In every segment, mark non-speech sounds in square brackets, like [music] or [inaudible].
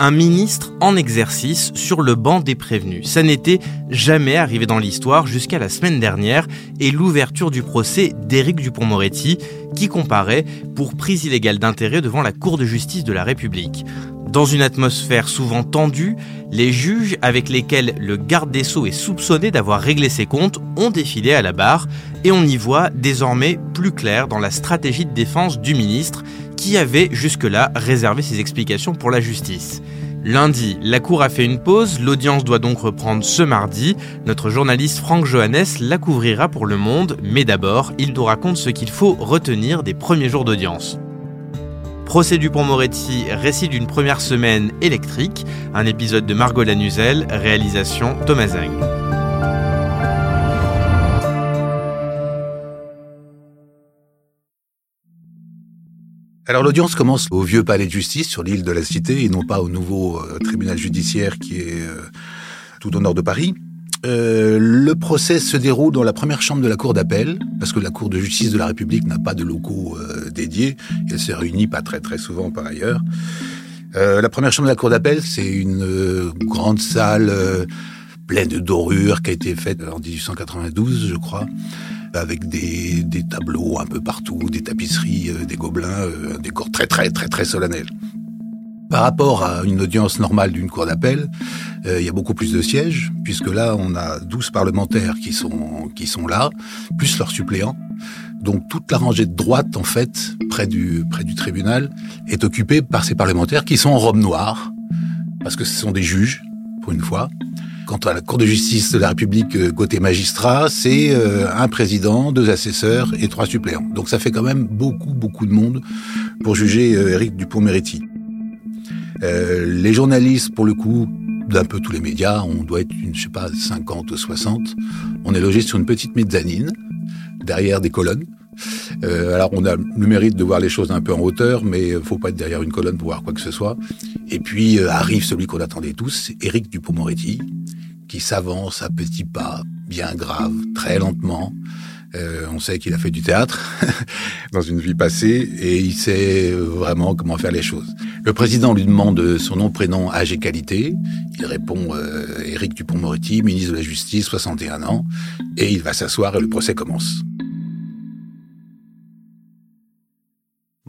un ministre en exercice sur le banc des prévenus. Ça n'était jamais arrivé dans l'histoire jusqu'à la semaine dernière et l'ouverture du procès d'Éric Dupont-Moretti qui comparait pour prise illégale d'intérêt devant la Cour de justice de la République. Dans une atmosphère souvent tendue, les juges avec lesquels le garde des sceaux est soupçonné d'avoir réglé ses comptes ont défilé à la barre et on y voit désormais plus clair dans la stratégie de défense du ministre qui avait jusque-là réservé ses explications pour la justice. Lundi, la Cour a fait une pause, l'audience doit donc reprendre ce mardi. Notre journaliste Franck Johannes la couvrira pour Le Monde, mais d'abord, il nous raconte ce qu'il faut retenir des premiers jours d'audience. Procès du Pont-Moretti, récit d'une première semaine électrique, un épisode de Margot Lanuzel, réalisation Thomas Zang. Alors l'audience commence au vieux palais de justice sur l'île de la Cité et non pas au nouveau euh, tribunal judiciaire qui est euh, tout au nord de Paris. Euh, le procès se déroule dans la première chambre de la cour d'appel, parce que la cour de justice de la République n'a pas de locaux dédiés, elle se réunit pas très très souvent par ailleurs. la première chambre de la cour d'appel, c'est une grande salle pleine de dorures qui a été faite en 1892, je crois avec des, tableaux un peu partout, des tapisseries, euh, des gobelins, euh, un décor très très très très solennel. Par rapport à une audience normale d'une cour d'appel, euh, il y a beaucoup plus de sièges, puisque là, on a 12 parlementaires qui sont, qui sont là, plus leurs suppléants. Donc toute la rangée de droite, en fait, près du, près du tribunal, est occupée par ces parlementaires qui sont en robe noire, parce que ce sont des juges, une fois, Quant à la Cour de justice de la République euh, côté magistrat, c'est euh, un président, deux assesseurs et trois suppléants. Donc ça fait quand même beaucoup, beaucoup de monde pour juger euh, Éric Dupont-Moretti. les journalistes, pour le coup, d'un peu tous les médias, on doit être, une, je sais pas, 50 ou 60. On est logé sur une petite mezzanine, derrière des colonnes. alors on a le mérite de voir les choses un peu en hauteur, mais faut pas être derrière une colonne pour voir quoi que ce soit. Et puis arrive celui qu'on attendait tous, Éric Dupont-Moretti, qui s'avance à petits pas, bien grave, très lentement. Euh, on sait qu'il a fait du théâtre [laughs] dans une vie passée et il sait vraiment comment faire les choses. Le président lui demande son nom, prénom, âge et qualité. Il répond euh, Éric Dupont-Moretti, ministre de la Justice, 61 ans, et il va s'asseoir et le procès commence.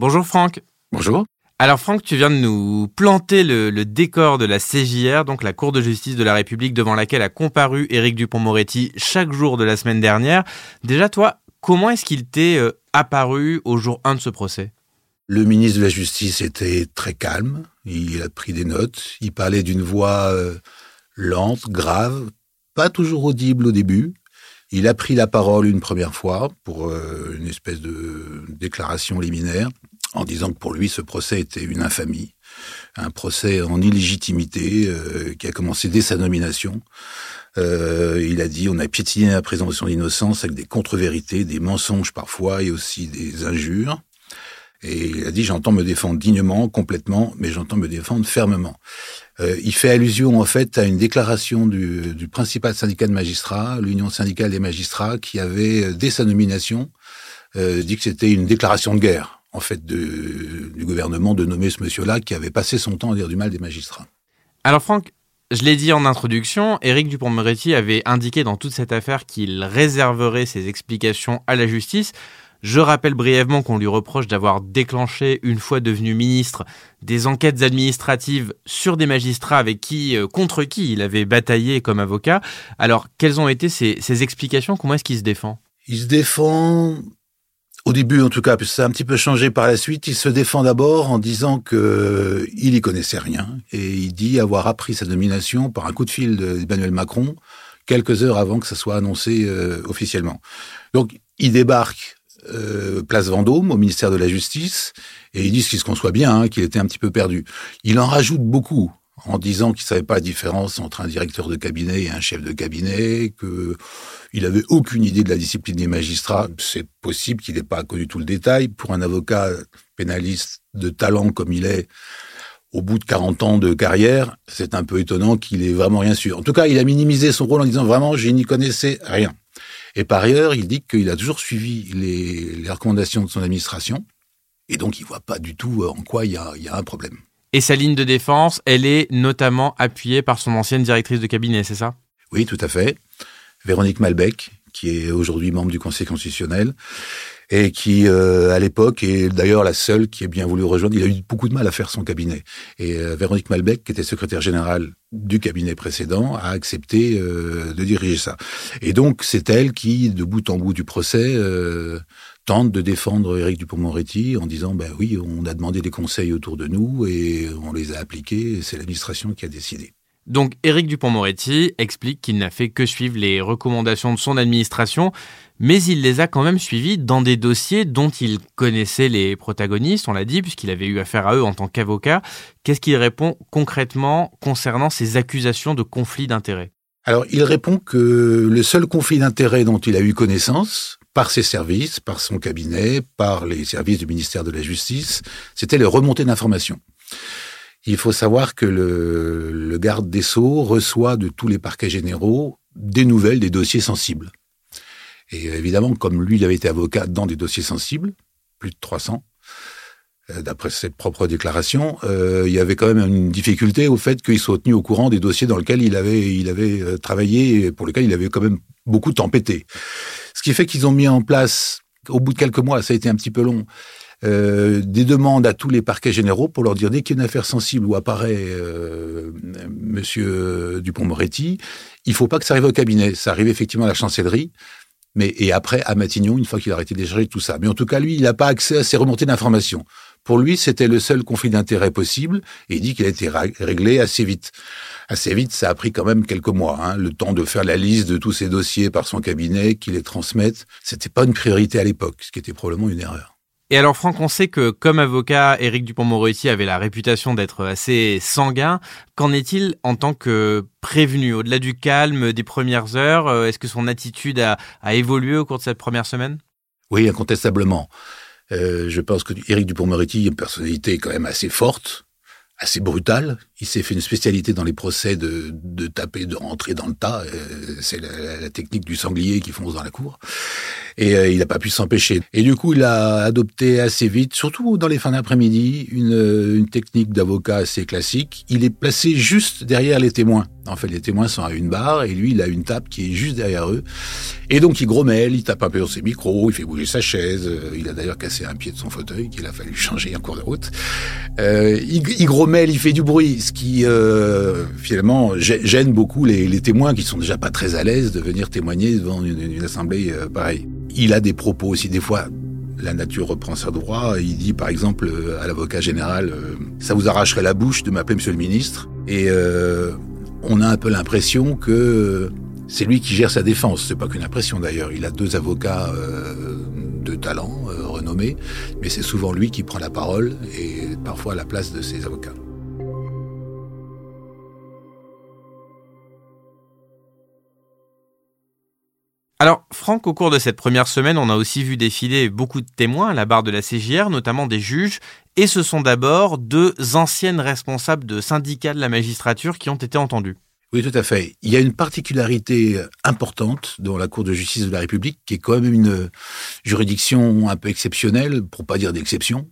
Bonjour Franck. Bonjour. Alors Franck, tu viens de nous planter le, décor de la CJR, donc la Cour de justice de la République devant laquelle a comparu Éric Dupont-Moretti chaque jour de la semaine dernière. Déjà toi, comment est-ce qu'il t'est euh, apparu au jour 1 de ce procès? Le ministre de la Justice était très calme, il a pris des notes, il parlait d'une voix euh, lente, grave, pas toujours audible au début. Il a pris la parole une première fois pour euh, une espèce de déclaration liminaire en disant que pour lui, ce procès était une infamie, un procès en illégitimité euh, qui a commencé dès sa nomination. Euh, il a dit on a piétiné la présomption d'innocence avec des contre-vérités, des mensonges parfois et aussi des injures. Et il a dit j'entends me défendre dignement, complètement, mais j'entends me défendre fermement. Euh, il fait allusion en fait à une déclaration du, du principal syndicat de magistrats, l'Union syndicale des magistrats, qui avait dès sa nomination dit que c'était une déclaration de guerre en fait, du gouvernement de nommer ce monsieur-là qui avait passé son temps à dire du mal des magistrats. Alors Franck, je l'ai dit en introduction, Éric Dupont-Moretti avait indiqué dans toute cette affaire qu'il réserverait ses explications à la justice. Je rappelle brièvement qu'on lui reproche d'avoir déclenché, une fois devenu ministre, des enquêtes administratives sur des magistrats avec qui, euh, contre qui il avait bataillé comme avocat. Alors, quelles ont été ces explications? Comment est-ce qu'il se défend? Il se défend au début, en tout cas, ça a un petit peu changé par la suite. Il se défend d'abord en disant que euh, il y connaissait rien et il dit avoir appris sa nomination par un coup de fil d'Emmanuel Macron quelques heures avant que ça soit annoncé euh, officiellement. Donc, il débarque euh, place Vendôme au ministère de la Justice et il dit ce qui se conçoit bien, hein, qu'il était un petit peu perdu. Il en rajoute beaucoup en disant qu'il savait pas la différence entre un directeur de cabinet et un chef de cabinet, que il avait aucune idée de la discipline des magistrats. C'est possible qu'il n'ait pas connu tout le détail. Pour un avocat pénaliste de talent comme il est, au bout de 40 ans de carrière, c'est un peu étonnant qu'il ait vraiment rien su. En tout cas, il a minimisé son rôle en disant vraiment, je n'y connaissais rien. Et par ailleurs, il dit qu'il a toujours suivi les, recommandations de son administration, et donc il voit pas du tout en quoi il y a un problème. Et sa ligne de défense, elle est notamment appuyée par son ancienne directrice de cabinet, c'est ça? Oui, tout à fait. Véronique Malbec, qui est aujourd'hui membre du Conseil constitutionnel, et qui, euh, à l'époque, est d'ailleurs la seule qui ait bien voulu rejoindre. Il a eu beaucoup de mal à faire son cabinet. Et euh, Véronique Malbec, qui était secrétaire générale du cabinet précédent, a accepté euh, de diriger ça. Et donc, c'est elle qui, de bout en bout du procès, tente de défendre Éric Dupond-Moretti en disant, ben oui, on a demandé des conseils autour de nous et on les a appliqués, c'est l'administration qui a décidé. Donc Éric Dupont-Moretti explique qu'il n'a fait que suivre les recommandations de son administration, mais il les a quand même suivis dans des dossiers dont il connaissait les protagonistes, on l'a dit, puisqu'il avait eu affaire à eux en tant qu'avocat. Qu'est-ce qu'il répond concrètement concernant ces accusations de conflit d'intérêts? Alors il répond que le seul conflit d'intérêts dont il a eu connaissance, par ses services, par son cabinet, par les services du ministère de la Justice, c'était les remontées d'informations. Il faut savoir que le, garde des Sceaux reçoit de tous les parquets généraux des nouvelles des dossiers sensibles. Et évidemment, comme lui, il avait été avocat dans des dossiers sensibles, plus de 300, euh, d'après ses propres déclarations, euh, il y avait quand même une difficulté au fait qu'il soit tenu au courant des dossiers dans lesquels il avait, il avait euh, travaillé et pour lesquels il avait quand même beaucoup tempêté. Ce qui fait qu'ils ont mis en place, au bout de quelques mois, ça a été un petit peu long, euh, des demandes à tous les parquets généraux pour leur dire dès qu'il y a une affaire sensible où apparaît euh, Monsieur Dupont-Moretti, il faut pas que ça arrive au cabinet. Ça arrive effectivement à la chancellerie, mais et après à Matignon une fois qu'il a arrêté de tout ça. Mais en tout cas, lui, il n'a pas accès à ces remontées d'informations. Pour lui, c'était le seul conflit d'intérêt possible, et il dit qu'il a été réglé assez vite. Assez vite, ça a pris quand même quelques mois, hein, le temps de faire la liste de tous ces dossiers par son cabinet, qu'il les transmette. C'était pas une priorité à l'époque, ce qui était probablement une erreur. Et alors Franck, on sait que comme avocat, Éric Dupont-Moretti avait la réputation d'être assez sanguin. Qu'en est-il en tant que prévenu? Au-delà du calme des premières heures, euh, est-ce que son attitude a, évolué au cours de cette première semaine? Oui, incontestablement. Euh, je pense que Éric Dupont-Moretti a une personnalité quand même assez forte, assez brutale. Il s'est fait une spécialité dans les procès de, de taper, de rentrer dans le tas. Euh, c'est la, technique du sanglier qui fonce dans la cour et euh, il n'a pas pu s'empêcher. Et du coup, il a adopté assez vite, surtout dans les fins d'après-midi, une, une technique d'avocat assez classique. Il est placé juste derrière les témoins. En fait, les témoins sont à une barre et lui, il a une table qui est juste derrière eux. Et donc, il grommelle, il tape un peu dans ses micros, il fait bouger sa chaise. Euh, il a d'ailleurs cassé un pied de son fauteuil qu'il a fallu changer en cours de route. Euh, il, il, grommelle, il fait du bruit, ce qui euh, finalement gêne beaucoup les, les, témoins qui sont déjà pas très à l'aise de venir témoigner devant une, une assemblée euh, pareille. Il a des propos aussi des fois la nature reprend sa droit. Il dit par exemple à l'avocat général, ça vous arracherait la bouche de m'appeler monsieur le ministre. Et euh, on a un peu l'impression que c'est lui qui gère sa défense. C'est pas qu'une impression d'ailleurs. Il a deux avocats euh, de talent euh, renommés, mais c'est souvent lui qui prend la parole et parfois à la place de ses avocats. Alors, Franck, au cours de cette première semaine, on a aussi vu défiler beaucoup de témoins à la barre de la CJR, notamment des juges, et ce sont d'abord deux anciennes responsables de syndicats de la magistrature qui ont été entendus. Oui, tout à fait. Il y a une particularité importante dans la Cour de justice de la République, qui est quand même une juridiction un peu exceptionnelle, pour pas dire d'exception,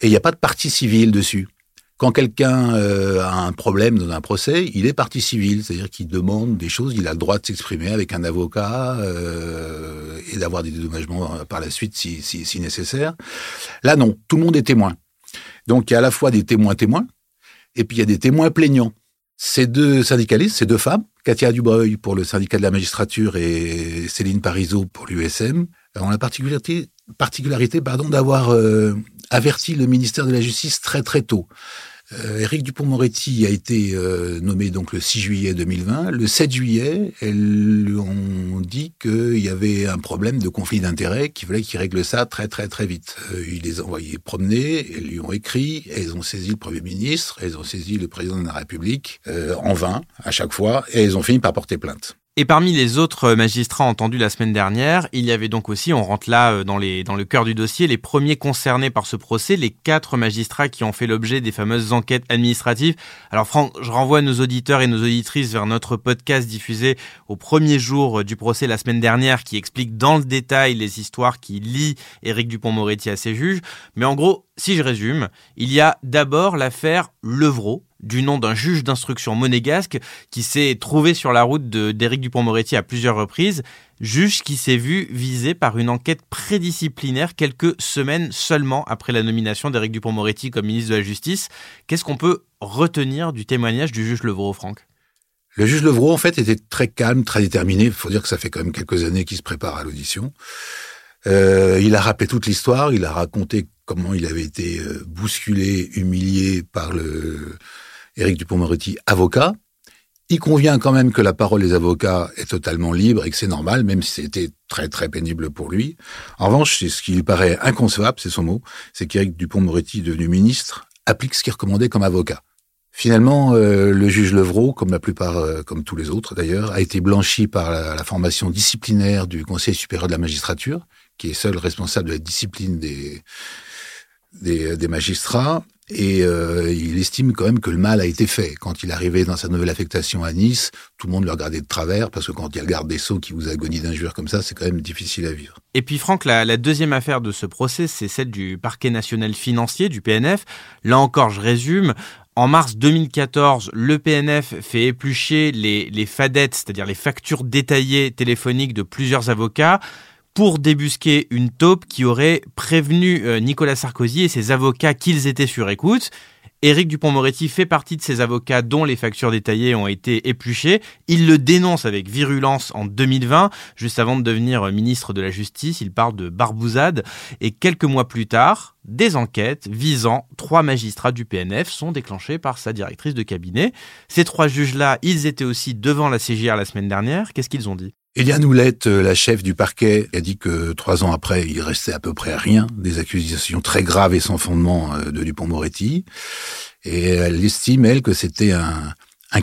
et il n'y a pas de partie civile dessus. Quand quelqu'un euh, a un problème dans un procès, il est partie civile, c'est-à-dire qu'il demande des choses, il a le droit de s'exprimer avec un avocat euh, et d'avoir des dédommagements par la suite si, si, si, nécessaire. Là, non, tout le monde est témoin. Donc il y a à la fois des témoins témoins, et puis il y a des témoins plaignants. Ces deux syndicalistes, ces deux femmes, Katia Dubreuil pour le syndicat de la magistrature et Céline Parizeau pour l'USM, ont la particularité, particularité pardon, d'avoir euh, averti le ministère de la Justice très très tôt. Euh, Éric Dupont-Moretti a été euh, nommé donc le 6 juillet 2020. Le 7 juillet, elles ont dit qu'il y avait un problème de conflit d'intérêts, qu'il fallait qu'il règle ça très très très vite. Euh, il les a envoyés promener, elles lui ont écrit, elles ont saisi le Premier ministre, elles ont saisi le Président de la République, en vain à chaque fois, et elles ont fini par porter plainte. Et parmi les autres magistrats entendus la semaine dernière, il y avait donc aussi, on rentre là euh, dans, les, dans le cœur du dossier, les premiers concernés par ce procès, les quatre magistrats qui ont fait l'objet des fameuses enquêtes administratives. Alors Franck, je renvoie nos auditeurs et nos auditrices vers notre podcast diffusé au premier jour du procès la semaine dernière qui explique dans le détail les histoires qui lient Éric Dupont-Moretti à ses juges. Mais en gros, si je résume, il y a d'abord l'affaire Levrault, du nom d'un juge d'instruction monégasque qui s'est trouvé sur la route d'Éric Dupont-Moretti à plusieurs reprises, juge qui s'est vu visé par une enquête prédisciplinaire quelques semaines seulement après la nomination d'Éric Dupont-Moretti comme ministre de la Justice. Qu'est-ce qu'on peut retenir du témoignage du juge Levrault, Franck? Le juge Levrault, en fait, était très calme, très déterminé. Il faut dire que ça fait quand même quelques années qu'il se prépare à l'audition. Euh, il a rappelé toute l'histoire, il a raconté comment il avait été euh, bousculé, humilié par le Éric Dupont-Moretti, avocat. Il convient quand même que la parole des avocats est totalement libre et que c'est normal, même si c'était très très pénible pour lui. En revanche, c'est ce qui lui paraît inconcevable, c'est son mot, c'est qu'Éric Dupont-Moretti, devenu ministre, applique ce qui est recommandé comme avocat. Finalement, euh, le juge Levrault, comme la plupart, euh, comme tous les autres d'ailleurs, a été blanchi par la, formation disciplinaire du Conseil supérieur de la magistrature, qui est seul responsable de la discipline des, des, magistrats. Et euh, il estime quand même que le mal a été fait. Quand il arrivait dans sa nouvelle affectation à Nice, tout le monde le regardait de travers, parce que quand il y a le garde des Sceaux qui vous agonie d'injures comme ça, c'est quand même difficile à vivre. Et puis Franck, la, la deuxième affaire de ce procès, c'est celle du parquet national financier, du PNF. Là encore, je résume, en mars 2014, le PNF fait éplucher les, les fadettes, c'est-à-dire les factures détaillées téléphoniques de plusieurs avocats, pour débusquer une taupe qui aurait prévenu euh, Nicolas Sarkozy et ses avocats qu'ils étaient sur écoute. Éric Dupont-Moretti fait partie de ces avocats dont les factures détaillées ont été épluchées. Il le dénonce avec virulence en 2020, juste avant de devenir ministre de la Justice. Il parle de barbouzade. Et quelques mois plus tard, des enquêtes visant trois magistrats du PNF sont déclenchées par sa directrice de cabinet. Ces trois juges-là, ils étaient aussi devant la CGR la semaine dernière. Qu'est-ce qu'ils ont dit? Eliane Houlette, euh, la chef du parquet, a dit que trois ans après, il restait à peu près rien des accusations très graves et sans fondement euh, de Dupont-Moretti. Et elle estime, elle, que c'était un,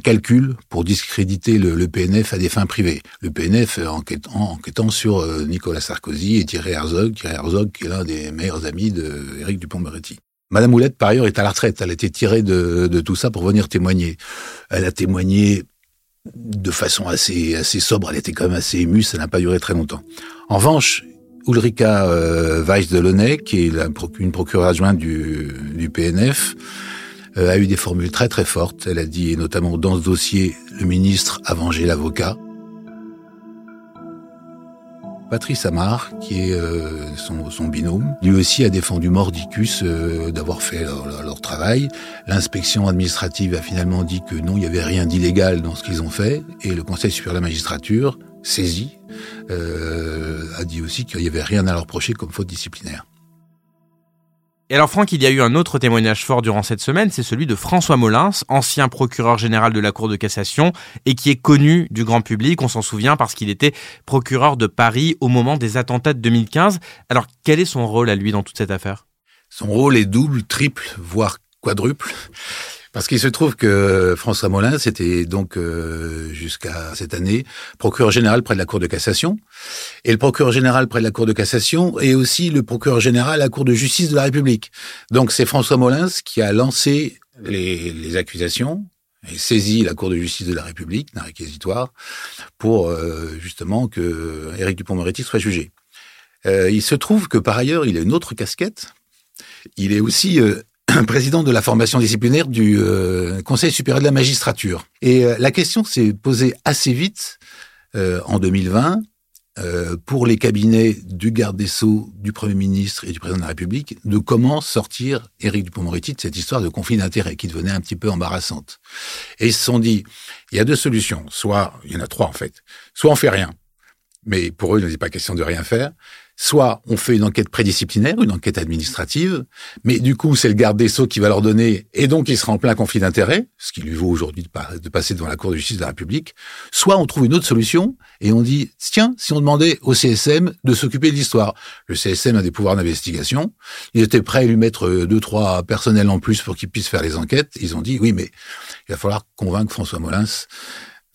calcul pour discréditer le, PNF à des fins privées. Le PNF euh, enquêtant, sur Nicolas Sarkozy et Thierry Herzog, Thierry Herzog qui est l'un des meilleurs amis d'Éric Dupont-Moretti. Madame Houlette, par ailleurs, est à la retraite. Elle a été tirée de tout ça pour venir témoigner. Elle a témoigné de façon assez, assez sobre. Elle était quand même assez émue, ça n'a pas duré très longtemps. En revanche, Ulrika euh, Weiss-Delaunay, qui est la, une procureure adjointe du, du PNF, euh, a eu des formules très très fortes. Elle a dit, et notamment dans ce dossier, le ministre a vengé l'avocat. Patrice Amar, qui est euh, son, binôme, lui aussi a défendu Mordicus euh, d'avoir fait leur, travail. L'inspection administrative a finalement dit que non, il n'y avait rien d'illégal dans ce qu'ils ont fait, et le Conseil supérieur de la magistrature, saisi, euh, a dit aussi qu'il n'y avait rien à leur reprocher comme faute disciplinaire. Et alors Franck, il y a eu un autre témoignage fort durant cette semaine, c'est celui de François Molins, ancien procureur général de la Cour de cassation et qui est connu du grand public, on s'en souvient parce qu'il était procureur de Paris au moment des attentats de 2015. Alors quel est son rôle à lui dans toute cette affaire? Son rôle est double, triple, voire quadruple. Parce qu'il se trouve que François Molins était donc euh, jusqu'à cette année procureur général près de la Cour de cassation. Et le procureur général près de la Cour de cassation est aussi le procureur général à la Cour de justice de la République. Donc c'est François Molins qui a lancé les, les accusations et saisi la Cour de justice de la République, d'un réquisitoire, pour euh, justement que Éric Dupond-Moretti soit jugé. Euh, il se trouve que par ailleurs, il a une autre casquette. Il est aussi [clears throat] président de la formation disciplinaire du euh, Conseil supérieur de la magistrature. Et euh, la question s'est posée assez vite euh, en 2020 pour les cabinets du garde des Sceaux, du Premier ministre et du Président de la République de comment sortir Éric Dupond-Moretti de cette histoire de conflit d'intérêts qui devenait un petit peu embarrassante. Et ils se sont dit, il y a deux solutions. Soit, il y en a trois en fait. Soit on fait rien. Mais pour eux, il n'est pas question de rien faire. Soit on fait une enquête prédisciplinaire, une enquête administrative, mais du coup c'est le garde des sceaux qui va leur donner, et donc il sera en plein conflit d'intérêts, ce qui lui vaut aujourd'hui de, passer devant la Cour de justice de la République. Soit on trouve une autre solution et on dit tiens si on demandait au CSM de s'occuper de l'histoire. Le CSM a des pouvoirs d'investigation, ils étaient prêts à lui mettre deux trois personnels en plus pour qu'ils puissent faire les enquêtes. Ils ont dit oui mais il va falloir convaincre François Molins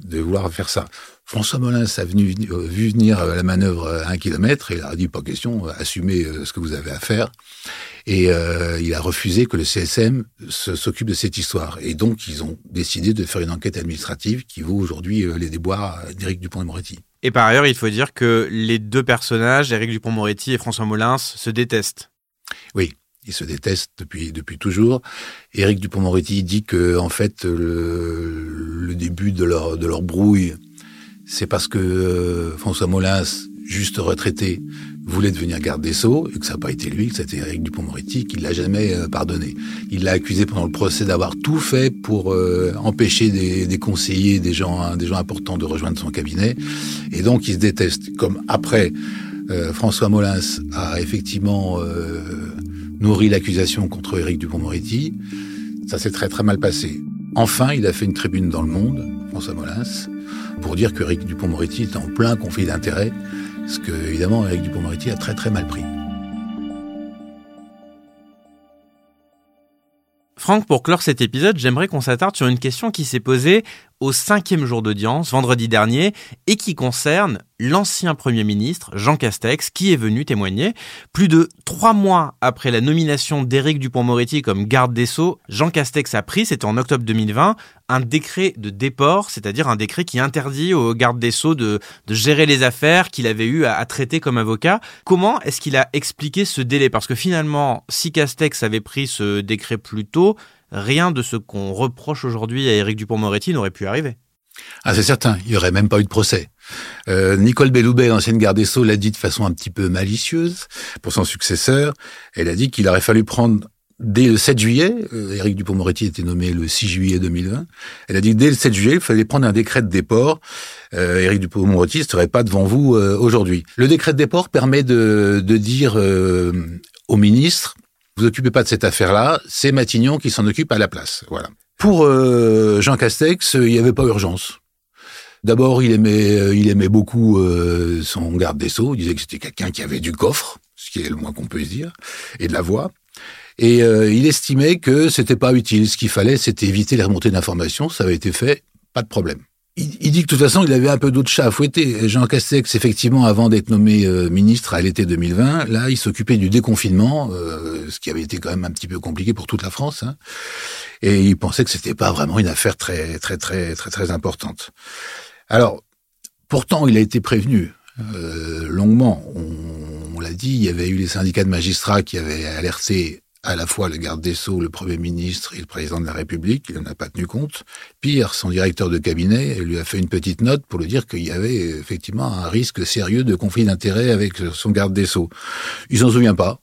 de vouloir faire ça. François Molins a venu, euh, vu venir la manœuvre à un kilomètre et il a dit pas question, assumez ce que vous avez à faire. Et euh, il a refusé que le CSM s'occupe de cette histoire. Et donc, ils ont décidé de faire une enquête administrative qui vaut aujourd'hui euh, les déboires d'Éric Dupont-Moretti. Et par ailleurs, il faut dire que les deux personnages, Éric Dupont-Moretti et François Molins, se détestent. Oui, ils se détestent depuis depuis toujours. Éric Dupont-Moretti dit que en fait le, le, début de leur de leur brouille, c'est parce que euh, François Molins, juste retraité, voulait devenir garde des Sceaux, et que ça n'a pas été lui, que c'était Eric Dupont-Moretti, qui l'a jamais euh, pardonné. Il l'a accusé pendant le procès d'avoir tout fait pour euh, empêcher des, conseillers, des gens, hein, des gens importants de rejoindre son cabinet. Et donc, il se déteste. Comme après, François Molins a effectivement nourri l'accusation contre Éric Dupont-Moretti. Ça s'est très très mal passé. Enfin, il a fait une tribune dans le Monde, François Molins, pour dire que Éric Dupont-Moretti était en plein conflit d'intérêts ce que, évidemment, Eric Dupond-Moretti a très très mal pris. Franck, pour clore cet épisode, j'aimerais qu'on s'attarde sur une question qui s'est posée au cinquième jour d'audience, vendredi dernier, et qui concerne l'ancien Premier ministre, Jean Castex, qui est venu témoigner. Plus de trois mois après la nomination d'Éric Dupont-Moretti comme garde des Sceaux, Jean Castex a pris, c'était en octobre 2020, un décret de déport, c'est-à-dire un décret qui interdit au garde des Sceaux de, gérer les affaires qu'il avait eu à, à, traiter comme avocat. Comment est-ce qu'il a expliqué ce délai? Parce que finalement, si Castex avait pris ce décret plus tôt, rien de ce qu'on reproche aujourd'hui à Éric Dupont-Moretti n'aurait pu arriver. Ah, c'est certain, il n'y aurait même pas eu de procès. Euh, Nicole Belloubet, ancienne garde des Sceaux, l'a dit de façon un petit peu malicieuse pour son successeur. Elle a dit qu'il aurait fallu prendre dès le 7 juillet, euh, Éric Dupont-Moretti était nommé le 6 juillet 2020, elle a dit que dès le 7 juillet, il fallait prendre un décret de déport. Euh, Éric Dupont-Moretti ne serait pas devant vous euh, aujourd'hui. Le décret de déport permet de, de dire euh, au ministre vous occupez pas de cette affaire-là, c'est Matignon qui s'en occupe à la place. Voilà. Pour euh, Jean Castex, il n'y avait pas urgence. D'abord, il aimait, euh, il aimait beaucoup euh, son garde des sceaux. Il disait que c'était quelqu'un qui avait du coffre, ce qui est le moins qu'on puisse dire, et de la voix. Et il estimait que c'était pas utile. Ce qu'il fallait, c'était éviter les remontées d'informations. Ça avait été fait, pas de problème il, dit que de toute façon, il avait un peu d'autres chats à fouetter. Jean Castex, effectivement, avant d'être nommé euh, ministre à l'été 2020, là, il s'occupait du déconfinement, euh, ce qui avait été quand même un petit peu compliqué pour toute la France. Hein. et il pensait que c'était pas vraiment une affaire très, très, très, très, très importante. Alors, pourtant, il a été prévenu euh, longuement. On, on l'a dit, il y avait eu les syndicats de magistrats qui avaient alerté à la fois le garde des Sceaux, le Premier ministre et le Président de la République, il n'en a pas tenu compte. Pire, son directeur de cabinet lui a fait une petite note pour lui dire qu'il y avait effectivement un risque sérieux de conflit d'intérêts avec son garde des Sceaux. Il s'en souvient pas.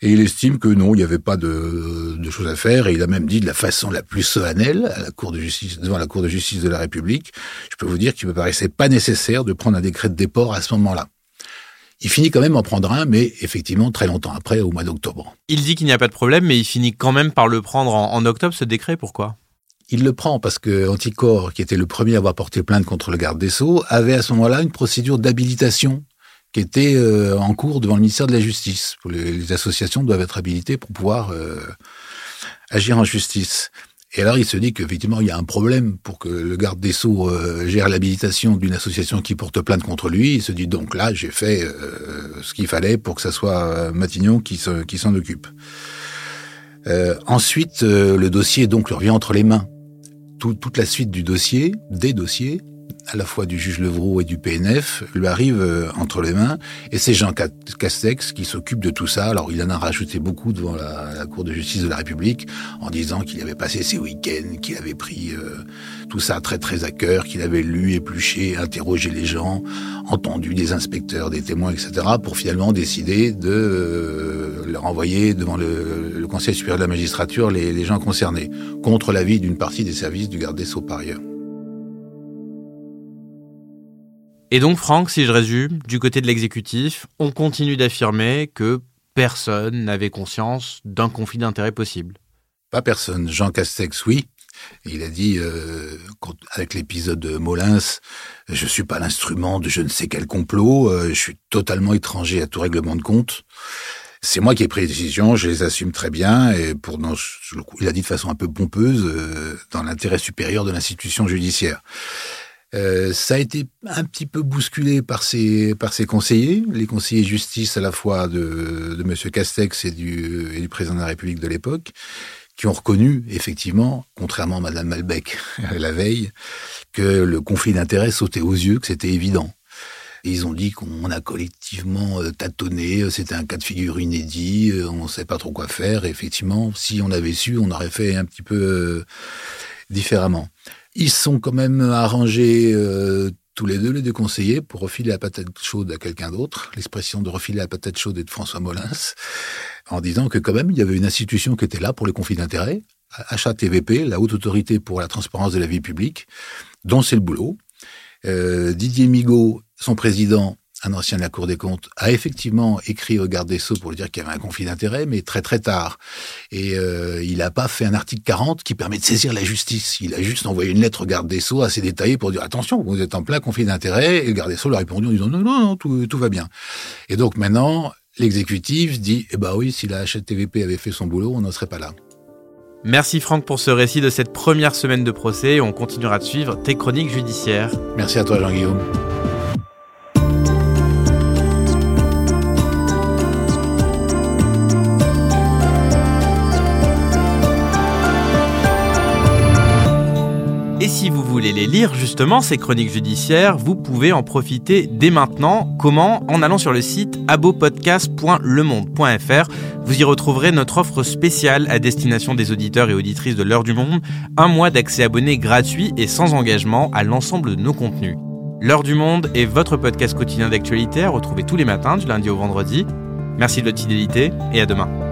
Et il estime que non, il n'y avait pas de, de, choses à faire. Et il a même dit de la façon la plus solennelle à la Cour de justice, devant la Cour de justice de la République, je peux vous dire qu'il me paraissait pas nécessaire de prendre un décret de déport à ce moment-là. Il finit quand même en prendre un, mais effectivement très longtemps après, au mois d'octobre. Il dit qu'il n'y a pas de problème, mais il finit quand même par le prendre en, octobre, ce décret. Pourquoi? Il le prend parce que Anticor, qui était le premier à avoir porté plainte contre le garde des Sceaux, avait à ce moment-là une procédure d'habilitation qui était euh, en cours devant le ministère de la Justice. Les, associations doivent être habilitées pour pouvoir euh, agir en justice. Et alors, il se dit qu'effectivement, il y a un problème pour que le garde des Sceaux euh, gère l'habilitation d'une association qui porte plainte contre lui. Il se dit donc là, j'ai fait euh, ce qu'il fallait pour que ça soit euh, Matignon qui s'en occupe. ensuite, le dossier donc leur vient entre les mains. toute la suite du dossier, des dossiers, à la fois du juge Levroux et du PNF, lui arrive euh, entre les mains. Et c'est Jean Castex qui s'occupe de tout ça. Alors il en a rajouté beaucoup devant la, Cour de justice de la République en disant qu'il avait passé ses week-ends, qu'il avait pris euh, tout ça très très à cœur, qu'il avait lu, épluché, interrogé les gens, entendu des inspecteurs, des témoins, etc. pour finalement décider de euh, leur envoyer devant le, le, Conseil supérieur de la magistrature les, les gens concernés, contre l'avis d'une partie des services du garde des Sceaux par ailleurs. Et donc, Franck, si je résume, du côté de l'exécutif, on continue d'affirmer que personne n'avait conscience d'un conflit d'intérêts possible. Pas personne. Jean Castex, oui. Il a dit, euh, avec l'épisode de Molins, je suis pas l'instrument de je ne sais quel complot, euh, je suis totalement étranger à tout règlement de compte. C'est moi qui ai pris les décisions, je les assume très bien, et pour il a dit de façon un peu pompeuse, euh, dans l'intérêt supérieur de l'institution judiciaire. Euh, ça a été un petit peu bousculé par ses, par ses conseillers, les conseillers justice à la fois de, M. Castex et du, président de la République de l'époque, qui ont reconnu, effectivement, contrairement à Mme Malbec [laughs] la veille, que le conflit d'intérêts sautait aux yeux, que c'était évident. ils ont dit qu'on a collectivement euh, tâtonné, c'était un cas de figure inédit, euh, on ne sait pas trop quoi faire. Effectivement, si on avait su, on aurait fait un petit peu différemment. Ils sont quand même arrangés euh, tous les deux, les deux conseillers, pour refiler la patate chaude à quelqu'un d'autre. L'expression de refiler la patate chaude est de François Molins, en disant que quand même, il y avait une institution qui était là pour les conflits d'intérêts, HATVP, la Haute Autorité pour la Transparence de la Vie Publique, dont c'est le boulot. Euh, Didier Migaud, son président, un ancien de la Cour des comptes, a effectivement écrit au garde des Sceaux pour lui dire qu'il y avait un conflit d'intérêts, mais très très tard. Et euh, il n'a pas fait un article 40 qui permet de saisir la justice. Il a juste envoyé une lettre au garde des Sceaux assez détaillée pour dire attention, vous êtes en plein conflit d'intérêts. Et le garde des Sceaux lui a répondu en disant non, non, non, tout, tout va bien. Et donc maintenant, l'exécutif dit eh ben oui, si la HTVP avait fait son boulot, on n'en serait pas là. Merci Franck pour ce récit de cette première semaine de procès. On continuera de suivre tes chroniques judiciaires. Merci à toi Jean-Guillaume. Les lire justement, ces chroniques judiciaires, vous pouvez en profiter dès maintenant. Comment? En allant sur le site abopodcast.lemonde.fr. Vous y retrouverez notre offre spéciale à destination des auditeurs et auditrices de l'heure du monde. Un mois d'accès abonné gratuit et sans engagement à l'ensemble de nos contenus. L'heure du monde est votre podcast quotidien d'actualité à retrouver tous les matins du lundi au vendredi. Merci de votre fidélité et à demain.